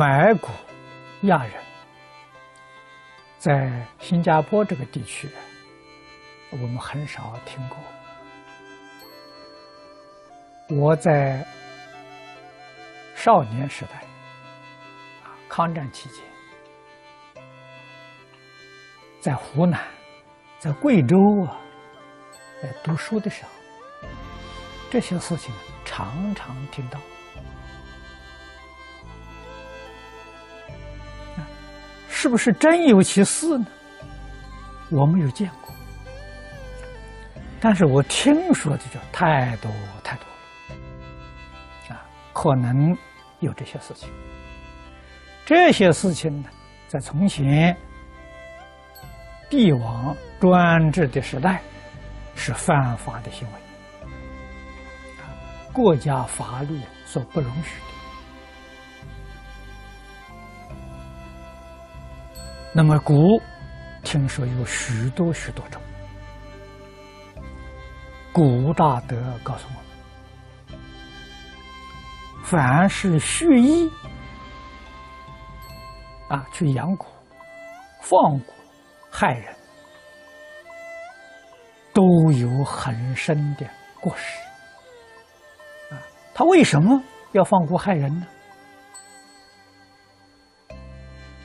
买古亚人，在新加坡这个地区，我们很少听过。我在少年时代，啊，抗战期间，在湖南，在贵州啊，在读书的时候，这些事情常常听到。是不是真有其事呢？我没有见过，但是我听说的就太多太多了，啊，可能有这些事情。这些事情呢，在从前帝王专制的时代是犯法的行为，国家法律所不容许的。那么古，听说有许多许多种。古大德告诉我们：凡是蓄意啊去养蛊、放蛊、害人，都有很深的过失。啊，他为什么要放蛊害人呢？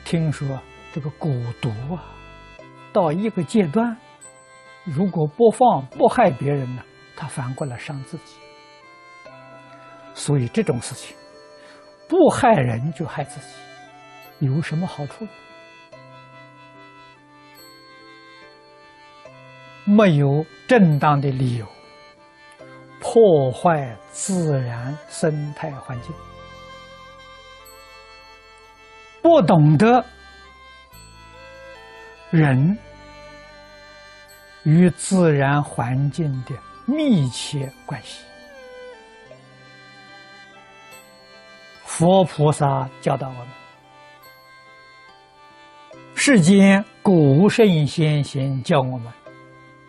听说。这个蛊毒啊，到一个阶段，如果不放不害别人呢，他反过来伤自己。所以这种事情，不害人就害自己，有什么好处？没有正当的理由破坏自然生态环境，不懂得。人与自然环境的密切关系，佛菩萨教导我们：世间古圣先贤教我们，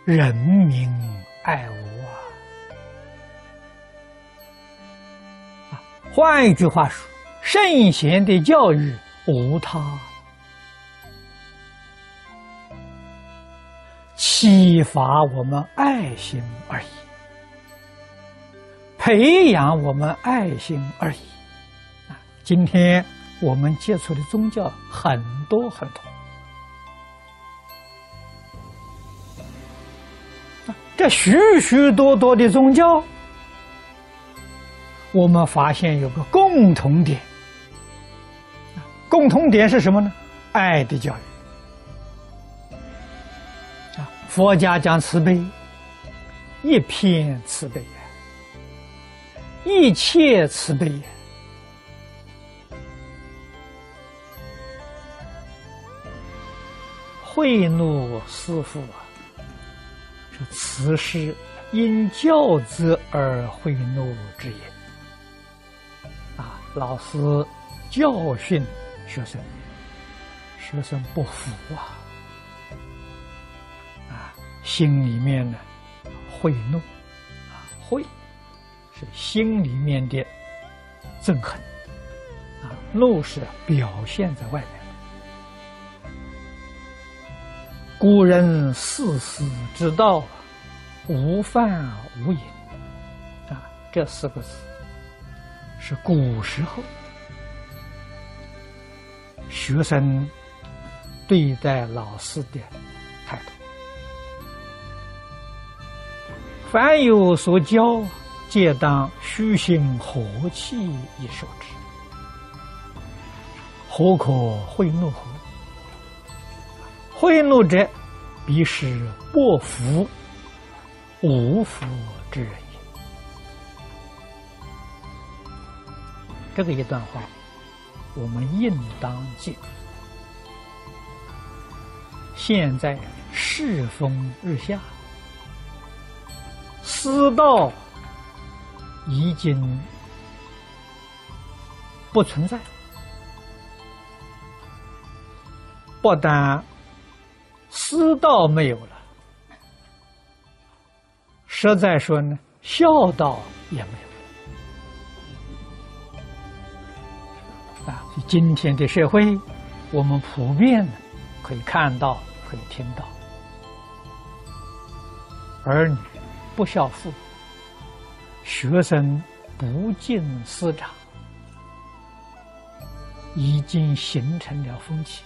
人民爱物啊！啊，换一句话说，圣贤的教育无他。启发我们爱心而已，培养我们爱心而已。今天我们接触的宗教很多很多，这许许多多的宗教，我们发现有个共同点，共同点是什么呢？爱的教育。佛家讲慈悲，一片慈悲，一切慈悲呀。慧怒师父啊，说此事因教子而慧怒之也。啊，老师教训学生，学生不服啊。心里面呢，会怒，啊，会。是心里面的憎恨，啊，怒是表现在外面。古人四时之道，无饭无饮，啊，这四个字是古时候。学生对待老师的凡有所教，皆当虚心和气以受之。何可贿赂乎？贿赂者，必是不服、无福之人也。这个一段话，我们应当记。现在世风日下。私道已经不存在，不但私道没有了，实在说呢，孝道也没有啊。今天的社会，我们普遍可以看到，可以听到，儿女不孝父，学生不敬师长，已经形成了风气。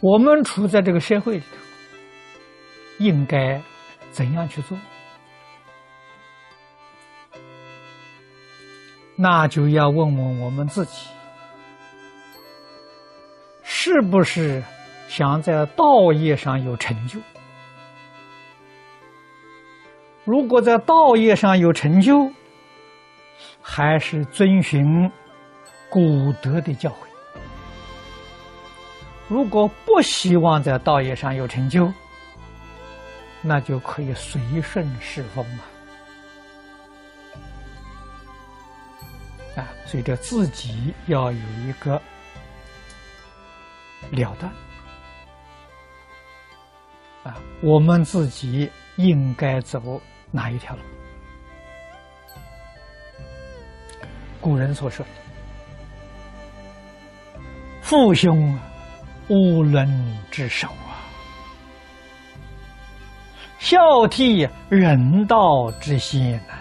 我们处在这个社会里头，应该怎样去做？那就要问问我们自己，是不是想在道业上有成就？如果在道业上有成就，还是遵循古德的教诲；如果不希望在道业上有成就，那就可以随顺世风嘛。啊，所以这自己要有一个了断啊，我们自己应该走哪一条路？古人所说“父兄啊无伦之首啊，孝悌人道之先呐。”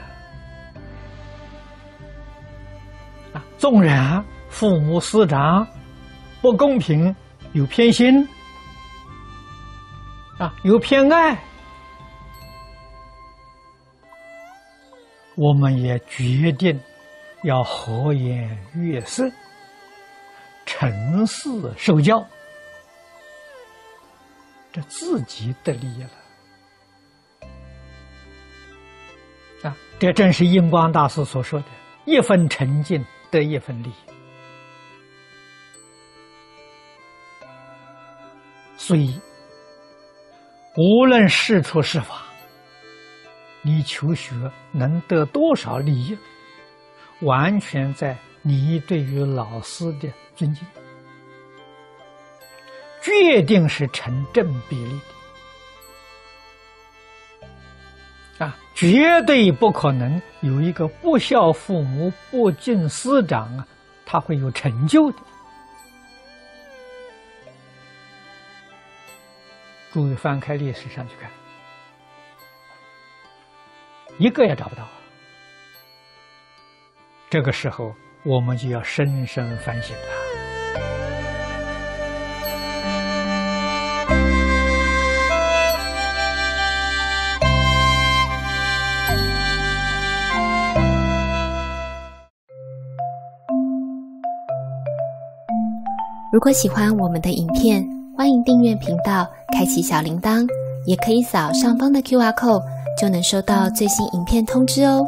纵然父母师长不公平，有偏心啊，有偏爱，我们也决定要和颜悦色、诚实受教，这自己得利了啊！这正是印光大师所说的“一分诚敬”。得一分利，所以无论是出是法，你求学能得多少利益，完全在你对于老师的尊敬，决定是成正比例的。啊，绝对不可能有一个不孝父母、不敬师长啊，他会有成就的。注意翻开历史上去看，一个也找不到。这个时候，我们就要深深反省了。如果喜欢我们的影片，欢迎订阅频道，开启小铃铛，也可以扫上方的 Q R code，就能收到最新影片通知哦。